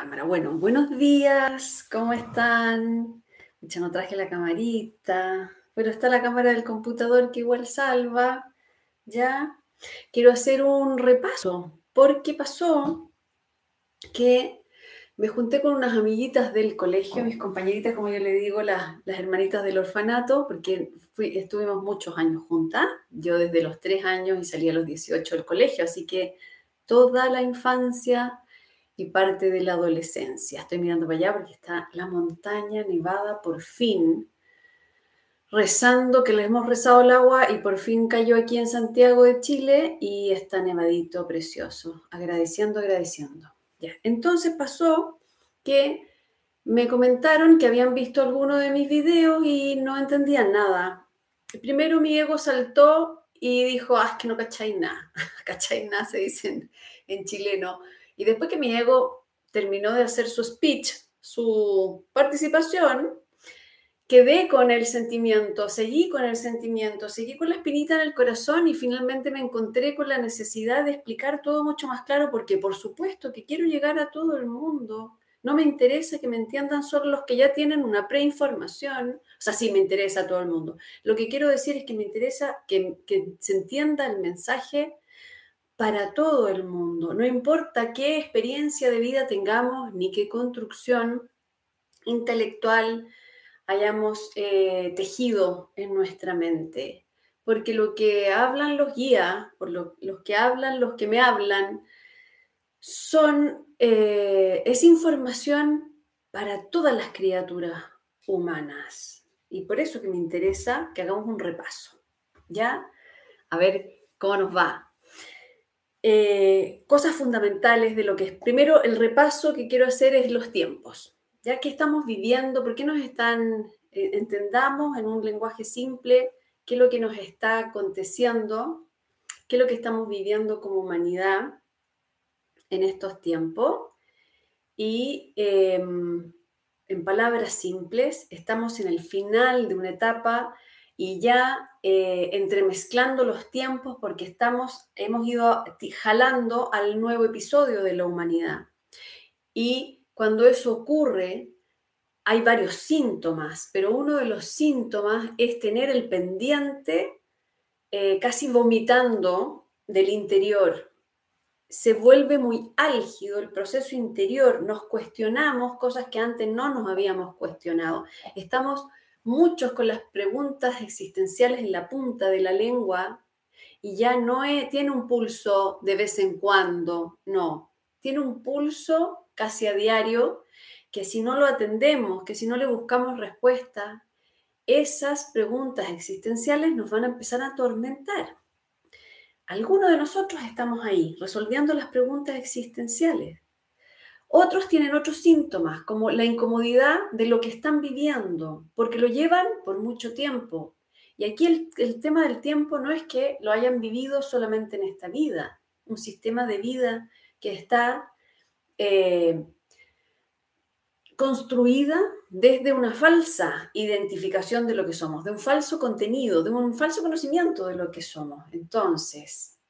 cámara. Bueno, buenos días, ¿cómo están? Ya no traje la camarita, pero está la cámara del computador que igual salva. Ya quiero hacer un repaso, porque pasó que me junté con unas amiguitas del colegio, mis compañeritas, como yo le digo, las, las hermanitas del orfanato, porque estuvimos muchos años juntas, yo desde los tres años y salí a los 18 del colegio, así que toda la infancia y parte de la adolescencia. Estoy mirando para allá porque está la montaña nevada por fin, rezando que le hemos rezado el agua y por fin cayó aquí en Santiago de Chile y está nevadito precioso, agradeciendo, agradeciendo. Ya. Entonces pasó que me comentaron que habían visto alguno de mis videos y no entendían nada. Primero mi ego saltó y dijo, ah, es que no cacháis nada. cacháis nada, se dicen en chileno. Y después que mi ego terminó de hacer su speech, su participación, quedé con el sentimiento, seguí con el sentimiento, seguí con la espinita en el corazón y finalmente me encontré con la necesidad de explicar todo mucho más claro porque por supuesto que quiero llegar a todo el mundo. No me interesa que me entiendan solo los que ya tienen una preinformación. O sea, sí me interesa a todo el mundo. Lo que quiero decir es que me interesa que, que se entienda el mensaje para todo el mundo. No importa qué experiencia de vida tengamos ni qué construcción intelectual hayamos eh, tejido en nuestra mente. Porque lo que hablan los guías, por lo, los que hablan, los que me hablan, son, eh, es información para todas las criaturas humanas. Y por eso que me interesa que hagamos un repaso. ¿Ya? A ver cómo nos va. Eh, cosas fundamentales de lo que es. Primero, el repaso que quiero hacer es los tiempos. Ya que estamos viviendo, ¿por qué nos están, eh, entendamos en un lenguaje simple qué es lo que nos está aconteciendo, qué es lo que estamos viviendo como humanidad en estos tiempos? Y em, en palabras simples, estamos en el final de una etapa y ya eh, entremezclando los tiempos porque estamos, hemos ido jalando al nuevo episodio de la humanidad. Y cuando eso ocurre, hay varios síntomas, pero uno de los síntomas es tener el pendiente eh, casi vomitando del interior. Se vuelve muy álgido el proceso interior, nos cuestionamos cosas que antes no nos habíamos cuestionado. Estamos muchos con las preguntas existenciales en la punta de la lengua y ya no tiene un pulso de vez en cuando, no, tiene un pulso casi a diario que si no lo atendemos, que si no le buscamos respuesta, esas preguntas existenciales nos van a empezar a atormentar. Algunos de nosotros estamos ahí, resolviendo las preguntas existenciales. Otros tienen otros síntomas, como la incomodidad de lo que están viviendo, porque lo llevan por mucho tiempo. Y aquí el, tema del tiempo no es que lo hayan vivido solamente en esta vida, un sistema de vida que está eh, construida desde una falsa identificación de lo que somos, de un falso contenido, de un falso conocimiento de lo que somos. Entonces,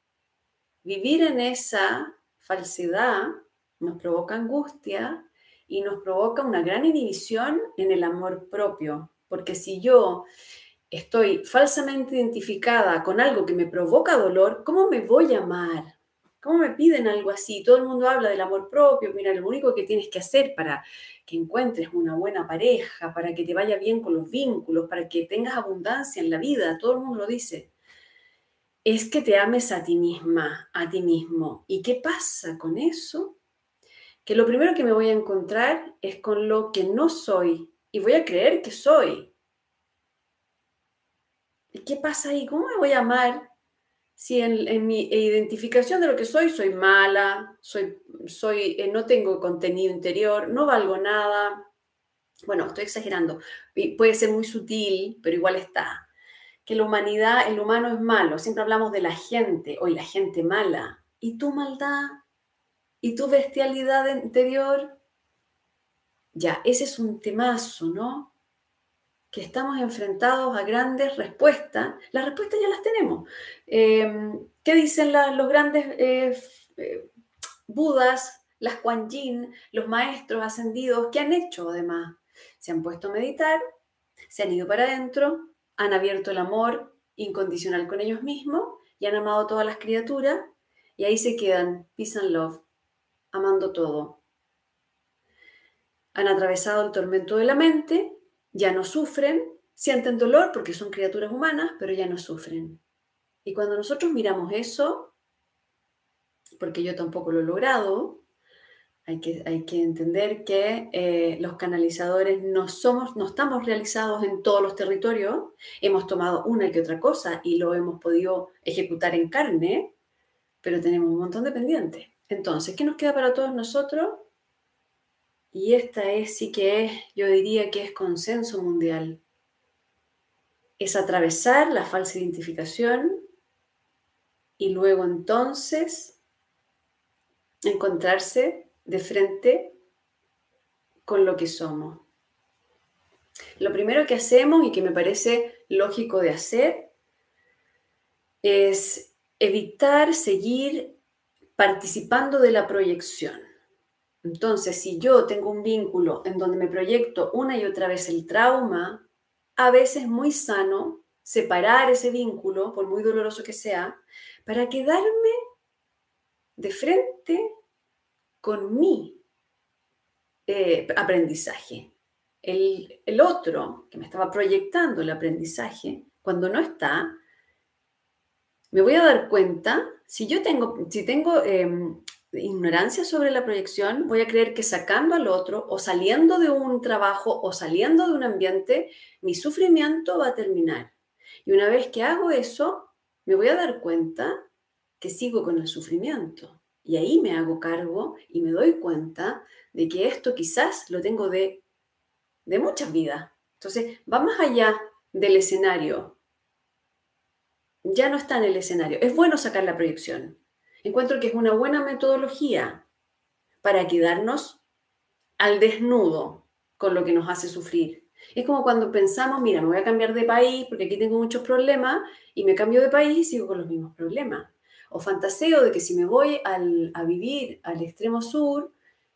vivir en esa falsedad nos provoca angustia y nos provoca una gran inhibición en el amor propio, porque si yo estoy falsamente identificada con algo que me provoca dolor, ¿cómo me voy a amar? ¿Cómo me piden algo así? Todo el mundo habla del amor propio. Mira, lo único que tienes que hacer para que encuentres una buena pareja, para que te vaya bien con los vínculos, para que tengas abundancia en la vida, todo el mundo lo dice, es que te ames a ti misma, a ti mismo. ¿Y qué pasa con eso? Que lo primero que me voy a encontrar es con lo que no soy y voy a creer que soy. ¿Y qué pasa ahí? ¿Cómo me voy a amar si en, mi identificación de lo que soy soy mala, soy, soy, eh, no tengo contenido interior, no valgo nada? Bueno, estoy exagerando. Y puede ser muy sutil, pero igual está. Que la humanidad, el humano es malo. Siempre hablamos de la gente, hoy la gente mala. ¿Y tu maldad? ¿Y tu bestialidad interior? Ya, ese es un temazo, ¿no? Que estamos enfrentados a grandes respuestas. Las respuestas ya las tenemos. Em, ¿Qué dicen los grandes eh, eh, budas, las Kuan Yin, los maestros ascendidos, ¿qué han hecho además? Se han puesto a meditar, se han ido para adentro, han abierto el amor incondicional con ellos mismos y han amado todas las criaturas y ahí se quedan, peace and love, amando todo. Han atravesado el tormento de la mente, ya no sufren, sienten dolor porque son criaturas humanas, pero ya no sufren. Y cuando nosotros miramos eso, porque yo tampoco lo he logrado, hay que, hay que entender que eh, los canalizadores no, somos, no estamos realizados en todos los territorios, hemos tomado una que otra cosa y lo hemos podido ejecutar en carne, pero tenemos un montón de pendientes. Entonces, ¿qué nos queda para todos nosotros? Y esta es sí que es, yo diría que es consenso mundial. Es atravesar la falsa identificación y luego entonces encontrarse de frente con lo que somos. Lo primero que hacemos y que me parece lógico de hacer es evitar seguir participando de la proyección. Entonces, si yo tengo un vínculo en donde me proyecto una y otra vez el trauma, a veces es muy sano separar ese vínculo, por muy doloroso que sea, para quedarme de frente con mi eh, aprendizaje. El, otro que me estaba proyectando el aprendizaje, cuando no está, me voy a dar cuenta, si yo tengo, si tengo em, ignorancia sobre la proyección, voy a creer que sacando al otro o saliendo de un trabajo o saliendo de un ambiente, mi sufrimiento va a terminar. Y una vez que hago eso, me voy a dar cuenta que sigo con el sufrimiento. Y ahí me hago cargo y me doy cuenta de que esto quizás lo tengo de, de muchas vidas. Entonces, va más allá del escenario. Ya no está en el escenario. Es bueno sacar la proyección. Encuentro que es una buena metodología para quedarnos al desnudo con lo que nos hace sufrir. Es como cuando pensamos, mira, me voy a cambiar de país porque aquí tengo muchos problemas y me cambio de país y sigo con los mismos problemas o fantaseo de que si me voy a vivir al extremo sur,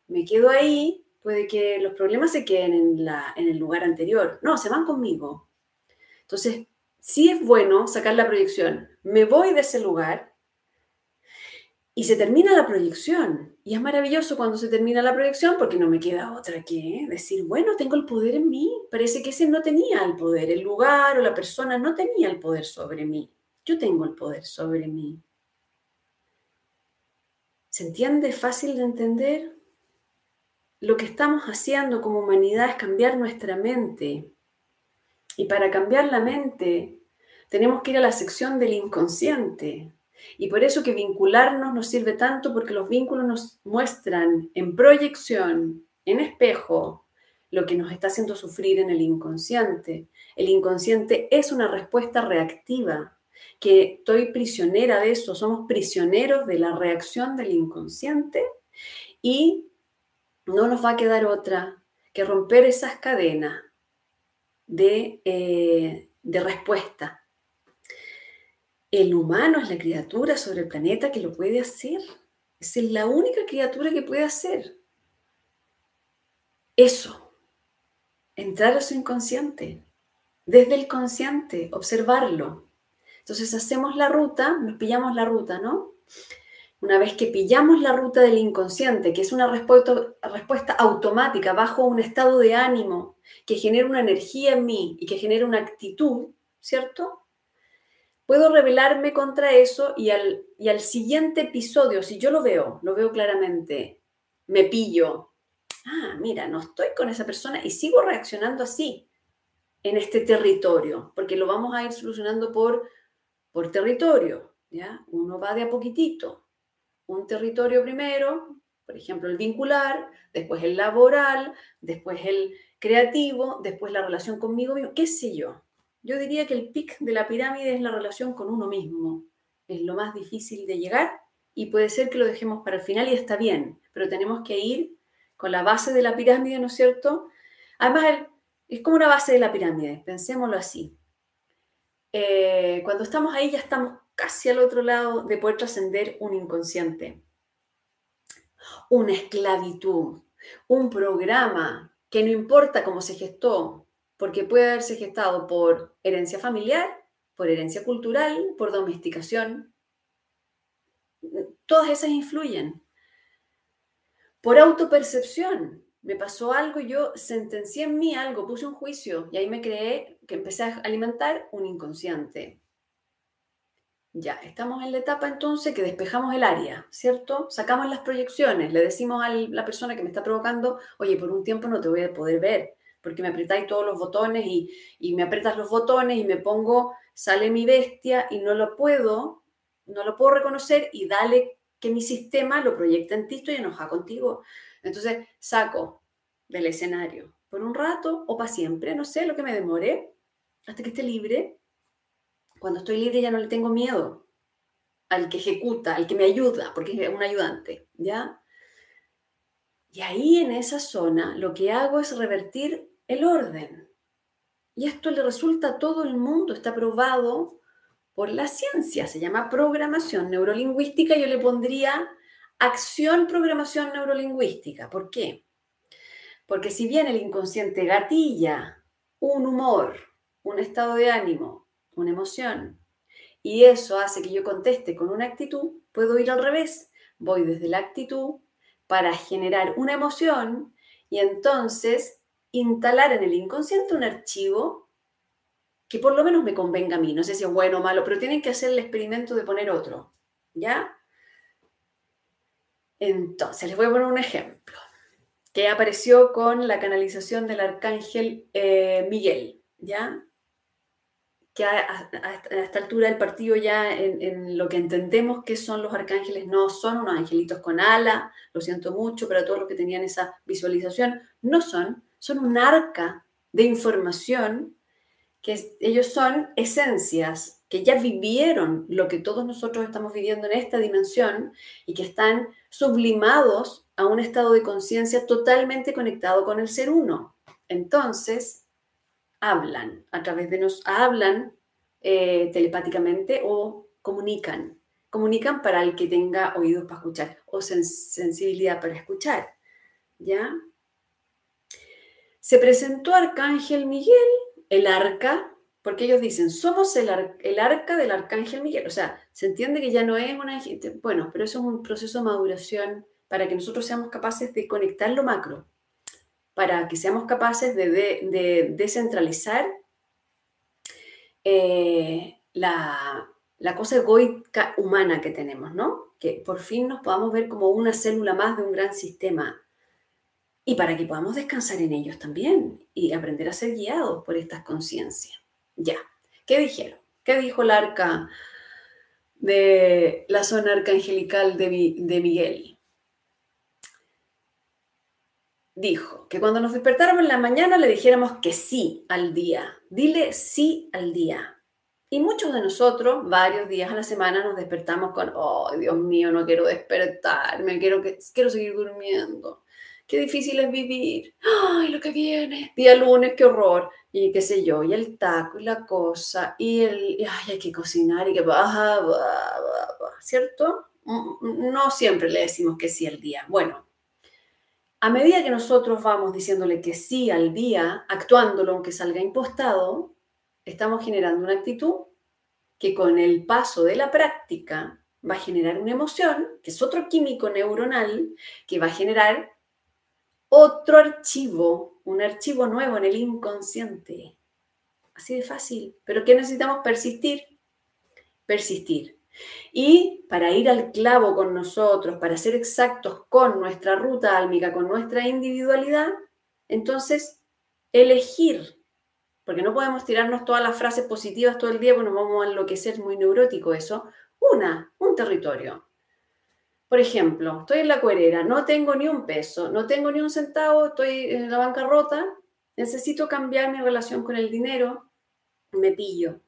me quedo ahí, puede que los problemas se queden en, la, en el lugar anterior. No, se van conmigo. Entonces, sí es bueno sacar la proyección. Me voy de ese lugar y se termina la proyección. Y es maravilloso cuando se termina la proyección porque no me queda otra que decir, bueno, tengo el poder en mí. Parece que ese no tenía el poder, el lugar o la persona no tenía el poder sobre mí. Yo tengo el poder sobre mí. ¿Se entiende? ¿Fácil de entender? Lo que estamos haciendo como humanidad es cambiar nuestra mente. Y para cambiar la mente tenemos que ir a la sección del inconsciente. Y por eso que vincularnos nos sirve tanto porque los vínculos nos muestran en proyección, en espejo, lo que nos está haciendo sufrir en el inconsciente. El inconsciente es una respuesta reactiva que estoy prisionera de eso, somos prisioneros de la reacción del inconsciente y no nos va a quedar otra que romper esas cadenas de, eh, de respuesta. El humano es la criatura sobre el planeta que lo puede hacer. Es la única criatura que puede hacer eso. Entrar a su inconsciente. Desde el consciente, observarlo. Entonces hacemos la ruta, nos pillamos la ruta, ¿no? Una vez que pillamos la ruta del inconsciente, que es una respuesta, respuesta automática bajo un estado de ánimo que genera una energía en mí y que genera una actitud, ¿cierto? Puedo rebelarme contra eso y al, y al siguiente episodio, si yo lo veo, lo veo claramente, me pillo. Ah, mira, no estoy con esa persona y sigo reaccionando así en este territorio, porque lo vamos a ir solucionando por por territorio, ¿ya? Uno va de a poquitito. Un territorio primero, por ejemplo, el vincular, después el laboral, después el creativo, después la relación conmigo mismo, qué sé yo. Yo diría que el pic de la pirámide es la relación con uno mismo. Es lo más difícil de llegar y puede ser que lo dejemos para el final y está bien, pero tenemos que ir con la base de la pirámide, ¿no es cierto? Además, es como una base de la pirámide, pensémoslo así. Eh, cuando estamos ahí ya estamos casi al otro lado de poder trascender un inconsciente. una esclavitud, un programa que no importa cómo se gestó, porque puede haberse gestado por herencia familiar, por herencia cultural, por domesticación. Todas esas influyen. Por autopercepción. Me pasó algo, yo sentencié en mí algo, puse un juicio y ahí me creé que empecé a alimentar un inconsciente. Ya, estamos en la etapa entonces que despejamos el área, ¿cierto? Sacamos las proyecciones, le decimos a la persona que me está provocando, oye, por un tiempo no te voy a poder ver, porque me apretáis todos los botones y, y me apretas los botones y me pongo, sale mi bestia y no lo puedo, no lo puedo reconocer y dale que mi sistema lo proyecta en ti, estoy enojada contigo. Entonces saco del escenario por un rato o para siempre, no sé, lo que me demore, hasta que esté libre cuando estoy libre ya no le tengo miedo al que ejecuta, al que me ayuda, porque es un ayudante, ¿ya? Y ahí en esa zona lo que hago es revertir el orden. Y esto le resulta a todo el mundo, está probado por la ciencia, se llama programación neurolingüística, yo le pondría acción programación neurolingüística. ¿Por qué? Porque si bien el inconsciente gatilla un humor, un estado de ánimo, una emoción. Y eso hace que yo conteste con una actitud, puedo ir al revés. Voy desde la actitud para generar una emoción y entonces instalar en el inconsciente un archivo que por lo menos me convenga a mí. No sé si es bueno o malo, pero tienen que hacer el experimento de poner otro. ¿Ya? Entonces, les voy a poner un ejemplo que apareció con la canalización del arcángel eh, Miguel. ¿Ya? Que a, esta altura del partido ya en, lo que entendemos que son los arcángeles no son unos angelitos con ala, lo siento mucho, pero todos los que tenían esa visualización no son, son un arca de información que ellos son esencias que ya vivieron lo que todos nosotros estamos viviendo en esta dimensión y que están sublimados a un estado de conciencia totalmente conectado con el ser uno. Entonces, hablan, a través de nos hablan eh, telepáticamente o comunican. Comunican para el que tenga oídos para escuchar o sensibilidad para escuchar. ¿Ya? Se presentó Arcángel Miguel, el arca, porque ellos dicen, somos el, el, arca del Arcángel Miguel. O sea, se entiende que ya no es una... Bueno, pero eso es un proceso de maduración para que nosotros seamos capaces de conectar lo macro para que seamos capaces de, descentralizar eh, la, cosa egoica humana que tenemos, ¿no? Que por fin nos podamos ver como una célula más de un gran sistema y para que podamos descansar en ellos también y aprender a ser guiados por estas conciencias. Ya, ¿qué dijeron? ¿Qué dijo el arca de la zona arcangelical de, de Miguel? Dijo que cuando nos despertáramos en la mañana le dijéramos que sí al día. Dile sí al día. Y muchos de nosotros, varios días a la semana, nos despertamos con, oh, Dios mío, no quiero despertarme, quiero, que, quiero seguir durmiendo. Qué difícil es vivir. Ay, lo que viene. Día lunes, qué horror. Y qué sé yo, y el taco, y la cosa, y el, ay, hay que cocinar, y que baja, ¿cierto? Mm, mm, no siempre le decimos que sí al día. Bueno, a medida que nosotros vamos diciéndole que sí al día, actuándolo aunque salga impostado, estamos generando una actitud que con el paso de la práctica va a generar una emoción, que es otro químico neuronal, que va a generar otro archivo, un archivo nuevo en el inconsciente. Así de fácil. Pero ¿qué necesitamos? Persistir. Persistir. Y para ir al clavo con nosotros, para ser exactos con nuestra ruta álmica, con nuestra individualidad, entonces elegir, porque no podemos tirarnos todas las frases positivas todo el día, porque nos vamos a enloquecer, muy neurótico eso. Una, un territorio. Por ejemplo, estoy en la cuerera, no tengo ni un peso, no tengo ni un centavo, estoy en la bancarrota, necesito cambiar mi relación con el dinero, me pillo.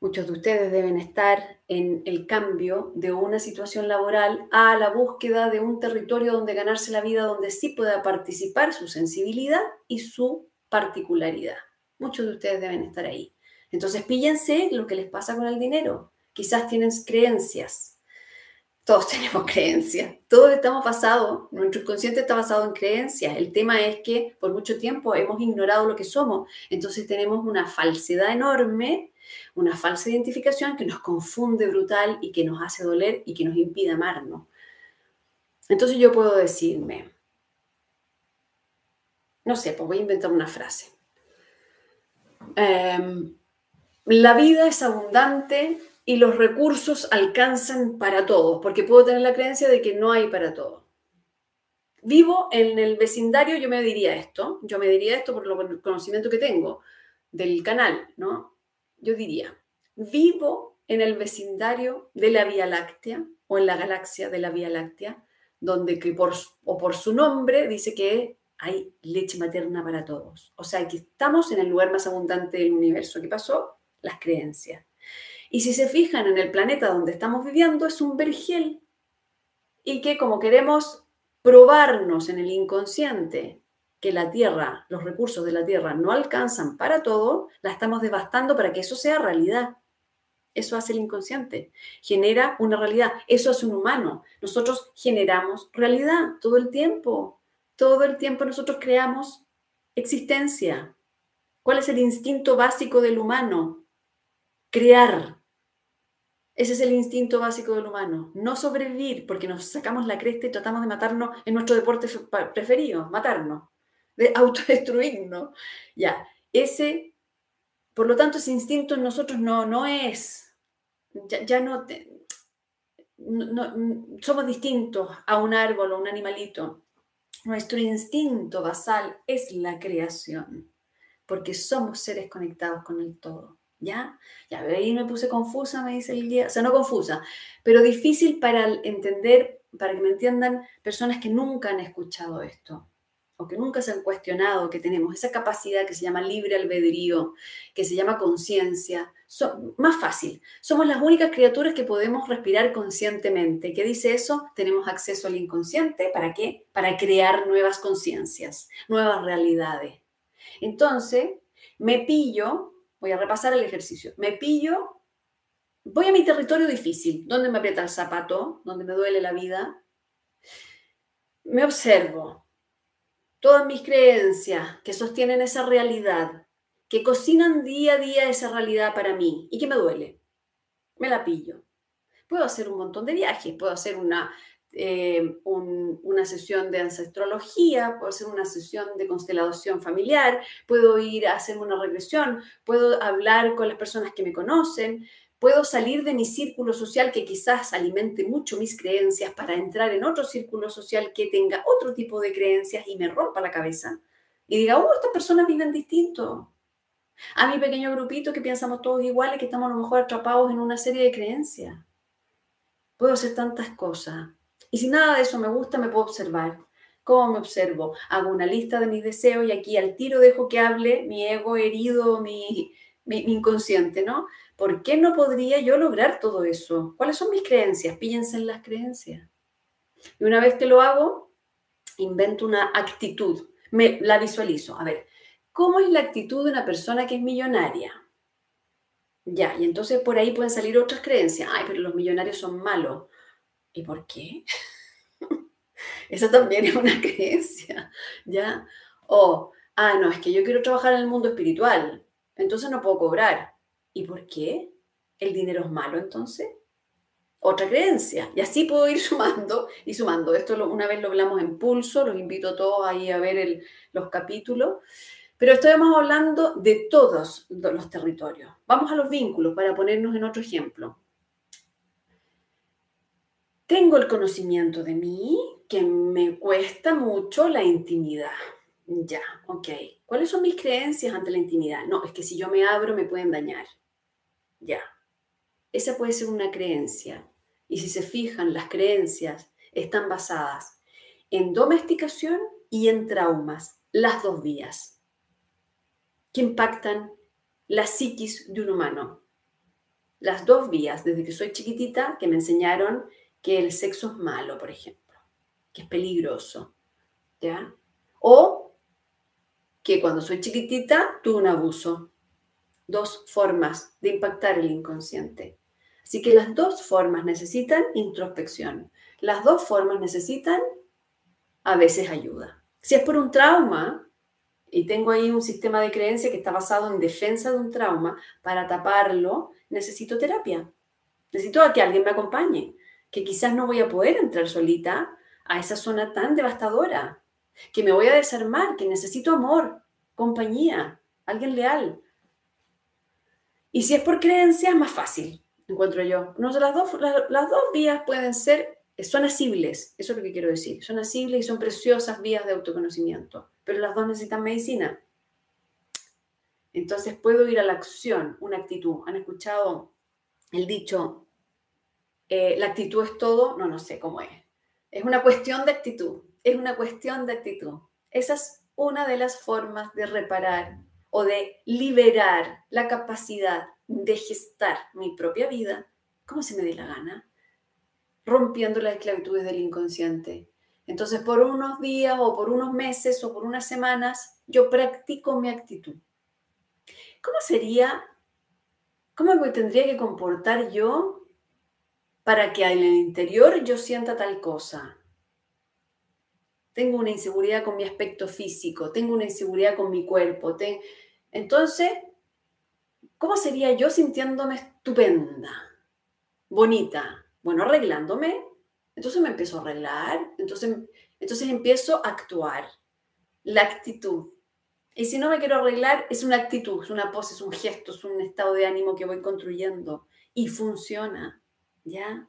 Muchos de ustedes deben estar en el cambio de una situación laboral a la búsqueda de un territorio donde ganarse la vida, donde sí pueda participar su sensibilidad y su particularidad. Muchos de ustedes deben estar ahí. Entonces, píllense lo que les pasa con el dinero. Quizás tienen creencias. todos tenemos creencias, todos estamos basados, nuestro inconsciente está basado en creencias. El tema es que por mucho tiempo hemos ignorado lo que somos, entonces tenemos una falsedad enorme, una falsa identificación que nos confunde brutal y que nos hace doler y que nos impide amarnos. Entonces yo puedo decirme, no sé, pues voy a inventar una frase. Em, la vida es abundante y los recursos alcanzan para todos, porque puedo tener la creencia de que no hay para todos. Vivo en el vecindario, yo me diría esto, yo me diría esto por el conocimiento que tengo del canal, ¿no? Yo diría, vivo en el vecindario de la Vía Láctea o en la galaxia de la Vía Láctea, donde que por, o por su nombre dice que hay leche materna para todos. O sea, que estamos en el lugar más abundante del universo. ¿Qué pasó? Las creencias. Y si se fijan en el planeta donde estamos viviendo, es un vergel. Y que como queremos probarnos en el inconsciente que la Tierra, los recursos de la Tierra no alcanzan para todo, la estamos devastando para que eso sea realidad. Eso hace el inconsciente, genera una realidad, eso hace un humano. Nosotros generamos realidad todo el tiempo, todo el tiempo nosotros creamos existencia. ¿Cuál es el instinto básico del humano? Crear. Ese es el instinto básico del humano. No sobrevivir porque nos sacamos la cresta y tratamos de matarnos en nuestro deporte preferido, matarnos, de autodestruirnos. Ya, ese, por lo tanto, ese instinto en nosotros no, no es, ya, no, somos distintos a un árbol o un animalito. Nuestro instinto basal es la creación, porque somos seres conectados con el todo. ¿Ya? Ya, ahí me puse confusa, me dice el guía. O sea, no confusa, pero difícil para entender, para que me entiendan personas que nunca han escuchado esto o que nunca se han cuestionado que tenemos esa capacidad que se llama libre albedrío, que se llama conciencia. más fácil, somos las únicas criaturas que podemos respirar conscientemente. ¿Qué dice eso? Tenemos acceso al inconsciente. ¿Para qué? Para crear nuevas conciencias, nuevas realidades. Entonces, me pillo Voy a repasar el ejercicio. Me pillo, voy a mi territorio difícil, donde me aprieta el zapato, donde me duele la vida. Me observo todas mis creencias que sostienen esa realidad, que cocinan día a día esa realidad para mí y que me duele. Me la pillo. Puedo hacer un montón de viajes, puedo hacer una eh, una sesión de ancestrología, puedo hacer una sesión de constelación familiar, puedo ir a hacer una regresión, puedo hablar con las personas que me conocen, puedo salir de mi círculo social que quizás alimente mucho mis creencias para entrar en otro círculo social que tenga otro tipo de creencias y me rompa la cabeza y diga, oh, estas personas viven distinto. A mi pequeño grupito que pensamos todos iguales, que estamos a lo mejor atrapados en una serie de creencias. Puedo hacer tantas cosas. Y si nada de eso me gusta, me puedo observar. ¿Cómo me observo? Hago una lista de mis deseos y aquí al tiro dejo que hable mi ego herido, mi, inconsciente, ¿no? ¿Por qué no podría yo lograr todo eso? ¿Cuáles son mis creencias? Píllense en las creencias. Y una vez que lo hago, invento una actitud, me la visualizo. A ver, ¿cómo es la actitud de una persona que es millonaria? Ya, y entonces por ahí pueden salir otras creencias. Ay, pero los millonarios son malos. ¿Y por qué? Esa también es una creencia, ¿ya? O, ah, no, es que yo quiero trabajar en el mundo espiritual, entonces no puedo cobrar. ¿Y por qué? ¿El dinero es malo entonces? Otra creencia. Y así puedo ir sumando y sumando. Esto una vez lo hablamos en pulso, los invito a todos ahí a ver los capítulos. Pero estamos hablando de todos los territorios. Vamos a los vínculos para ponernos en otro ejemplo. Tengo el conocimiento de mí que me cuesta mucho la intimidad. Ya, ok. ¿Cuáles son mis creencias ante la intimidad? No, es que si yo me abro me pueden dañar. Ya. Esa puede ser una creencia. Y si se fijan, las creencias están basadas en domesticación y en traumas, las dos vías, que impactan la psiquis de un humano. Las dos vías, desde que soy chiquitita, que me enseñaron que el sexo es malo, por ejemplo, que es peligroso, ¿ya? O que cuando soy chiquitita tuve un abuso. Dos formas de impactar el inconsciente. Así que las dos formas necesitan introspección. Las dos formas necesitan a veces ayuda. Si es por un trauma, y tengo ahí un sistema de creencia que está basado en defensa de un trauma, para taparlo necesito terapia. Necesito a que alguien me acompañe, que quizás no voy a poder entrar solita a esa zona tan devastadora, que me voy a desarmar, que necesito amor, compañía, alguien leal. Y si es por creencia, es más fácil, encuentro yo. No, las, dos, las dos vías pueden ser son asibles, eso es lo que quiero decir, son asibles y son preciosas vías de autoconocimiento, pero las dos necesitan medicina. Entonces puedo ir a la acción, una actitud. ¿Han escuchado el dicho, eh, la actitud es todo? No, no sé cómo es. Es una cuestión de actitud, es una cuestión de actitud. Esa es una de las formas de reparar o de liberar la capacidad de gestar mi propia vida como se me dé la gana rompiendo las esclavitudes del inconsciente. Entonces, por unos días o por unos meses o por unas semanas, yo practico mi actitud. ¿Cómo sería, cómo me tendría que comportar yo para que en el interior yo sienta tal cosa? Tengo una inseguridad con mi aspecto físico, tengo una inseguridad con mi cuerpo. Entonces, ¿cómo sería yo sintiéndome estupenda, bonita, bueno, arreglándome, entonces me empiezo a arreglar, entonces, entonces empiezo a actuar. La actitud. Y si no me quiero arreglar, es una actitud, es una pose, es un gesto, es un estado de ánimo que voy construyendo y funciona, ¿ya?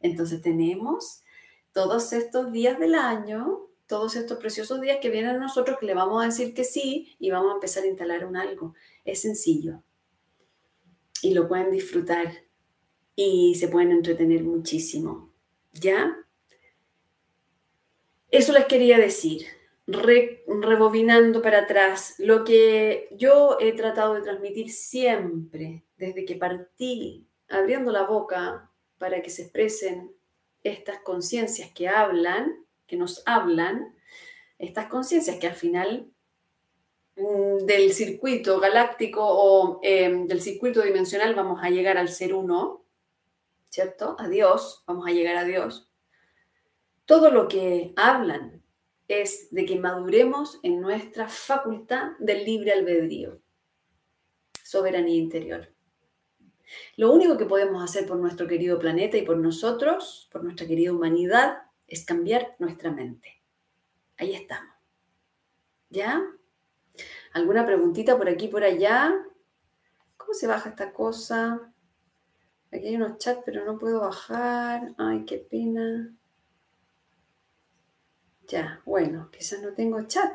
Entonces tenemos todos estos días del año, todos estos preciosos días que vienen a nosotros que le vamos a decir que sí y vamos a empezar a instalar un algo. Es sencillo y lo pueden disfrutar y se pueden entretener muchísimo. ¿Ya? Eso les quería decir. rebobinando para atrás, lo que yo he tratado de transmitir siempre, desde que partí, abriendo la boca para que se expresen estas conciencias que hablan, que nos hablan, estas conciencias que al final mm, del circuito galáctico o em, del circuito dimensional vamos a llegar al ser uno, ¿cierto? A Dios, vamos a llegar a Dios. Todo lo que hablan es de que maduremos en nuestra facultad del libre albedrío, soberanía interior. Lo único que podemos hacer por nuestro querido planeta y por nosotros, por nuestra querida humanidad, es cambiar nuestra mente. Ahí estamos. ¿Ya? ¿Alguna preguntita por aquí, por allá? ¿Cómo se baja esta cosa? Aquí hay unos chats, pero no puedo bajar. Ay, qué pena. Ya, bueno, quizás no tengo chat.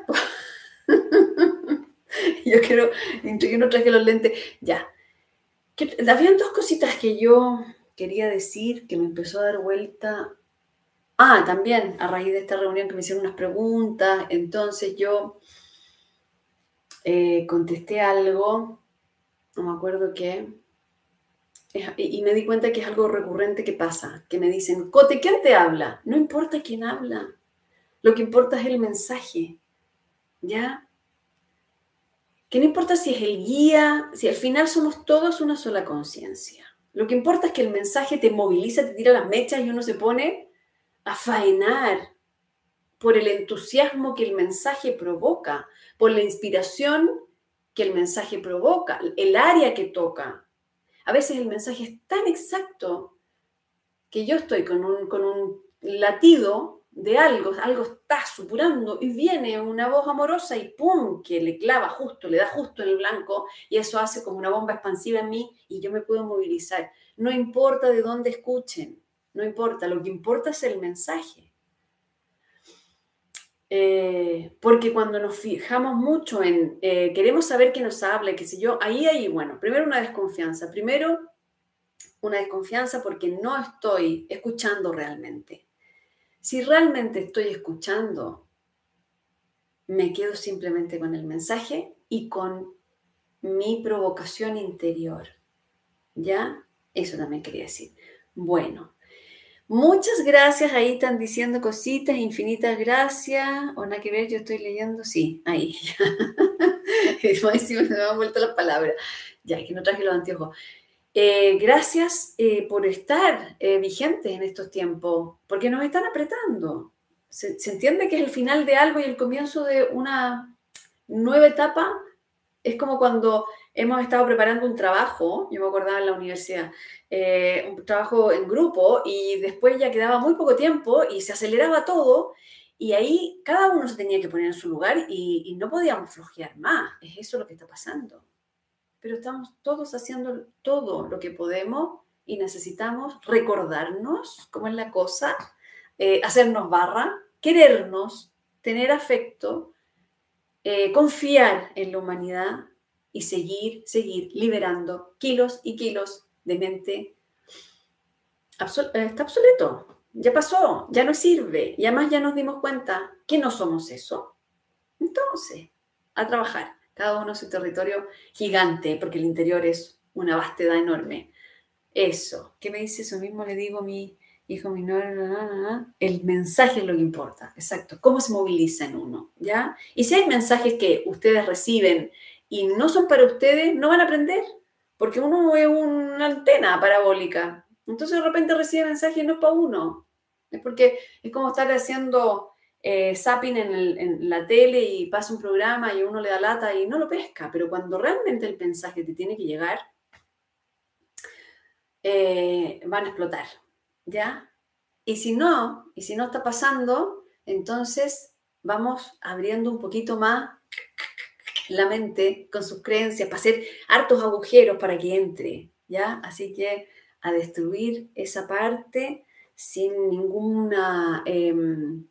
yo quiero, que no traje los lentes, ya. habían dos cositas que yo quería decir que me empezó a dar vuelta. Ah, también a raíz de esta reunión que me hicieron unas preguntas, entonces yo eh, contesté algo, no me acuerdo qué, y me di cuenta que es algo recurrente que pasa, que me dicen, Cote, ¿quién te habla? No importa quién habla, lo que importa es el mensaje, ¿ya? Que no importa si es el guía, si al final somos todos una sola conciencia. Lo que importa es que el mensaje te moviliza, te tira las mechas y uno se pone a faenar por el entusiasmo que el mensaje provoca, por la inspiración que el mensaje provoca, el área que toca, a veces el mensaje es tan exacto que yo estoy con un, con un latido de algo, algo está supurando y viene una voz amorosa y ¡pum! que le clava justo, le da justo en el blanco y eso hace como una bomba expansiva en mí y yo me puedo movilizar. No importa de dónde escuchen, no importa, lo que importa es el mensaje. Eh, porque cuando nos fijamos mucho en, eh, queremos saber qué nos habla, qué sé yo, ahí hay, bueno, primero una desconfianza. Primero, una desconfianza porque no estoy escuchando realmente. Si realmente estoy escuchando, me quedo simplemente con el mensaje y con mi provocación interior. ¿Ya? Eso también quería decir. Bueno, Muchas gracias, ahí están diciendo cositas, infinitas gracias. O nada que ver, yo estoy leyendo, sí, ahí. es me han vuelto las palabras. Ya, que no traje los anteojos. Eh, gracias eh, por estar eh, vigentes en estos tiempos, porque nos están apretando. Se, entiende que es el final de algo y el comienzo de una nueva etapa. Es como cuando hemos estado preparando un trabajo, yo me acordaba en la universidad, un trabajo en grupo y después ya quedaba muy poco tiempo y se aceleraba todo y ahí cada uno se tenía que poner en su lugar y, y no podíamos flojear más. Es eso lo que está pasando pero estamos todos haciendo todo lo que podemos y necesitamos recordarnos cómo es la cosa, eh, hacernos barra, querernos, tener afecto, eh, confiar en la humanidad y seguir, seguir liberando kilos y kilos de mente. Eh, está obsoleto, ya pasó, ya no sirve y además ya nos dimos cuenta que no somos eso. Entonces, a trabajar cada uno su territorio gigante, porque el interior es una vastedad enorme. Eso, ¿qué me dice eso mismo? Le digo a mi hijo menor, el mensaje es lo que importa, exacto, cómo se moviliza en uno, ¿ya? Y si hay mensajes que ustedes reciben y no son para ustedes, no van a aprender, porque uno es una antena parabólica, entonces de repente recibe mensajes no es para uno, es porque es como estar haciendo eh, zapping en, la tele y pasa un programa y uno le da lata y no lo pesca, pero cuando realmente el mensaje te tiene que llegar, eh, van a explotar, ¿ya? Y si no, y si no está pasando, entonces vamos abriendo un poquito más la mente con sus creencias para hacer hartos agujeros para que entre, ¿ya? Así que a destruir esa parte sin ninguna... Em,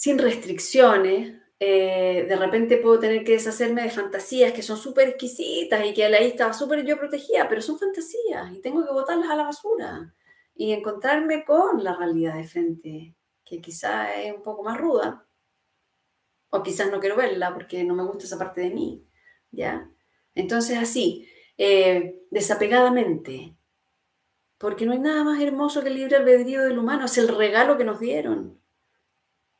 sin restricciones. Eh, de repente puedo tener que deshacerme de fantasías que son súper exquisitas y que ahí estaba súper yo protegida, pero son fantasías y tengo que botarlas a la basura y encontrarme con la realidad de frente, que quizá es un poco más ruda, o quizás no quiero verla porque no me gusta esa parte de mí, ¿ya? Entonces así, eh, desapegadamente, porque no hay nada más hermoso que el libre albedrío del humano, es el regalo que nos dieron.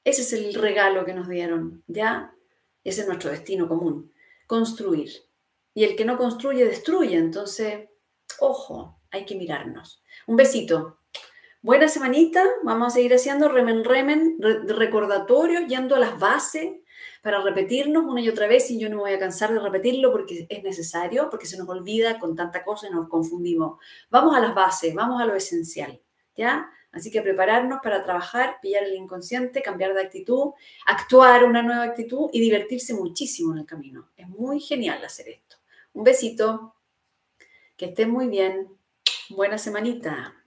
Ese es el regalo que nos dieron, ¿ya? Ese es nuestro destino común, construir. Y el que no construye, destruye. Entonces, ojo, hay que mirarnos. Un besito. Buena semanita. Vamos a seguir haciendo remen, remen, recordatorios, yendo a las bases para repetirnos una y otra vez. Y yo no voy a cansar de repetirlo porque es necesario, porque se nos olvida con tanta cosa y nos confundimos. Vamos a las bases, vamos a lo esencial, ¿ya? Así que prepararnos para trabajar, pillar el inconsciente, cambiar de actitud, actuar una nueva actitud y divertirse muchísimo en el camino. Es muy genial hacer esto. Un besito, que estén muy bien. Buena semanita.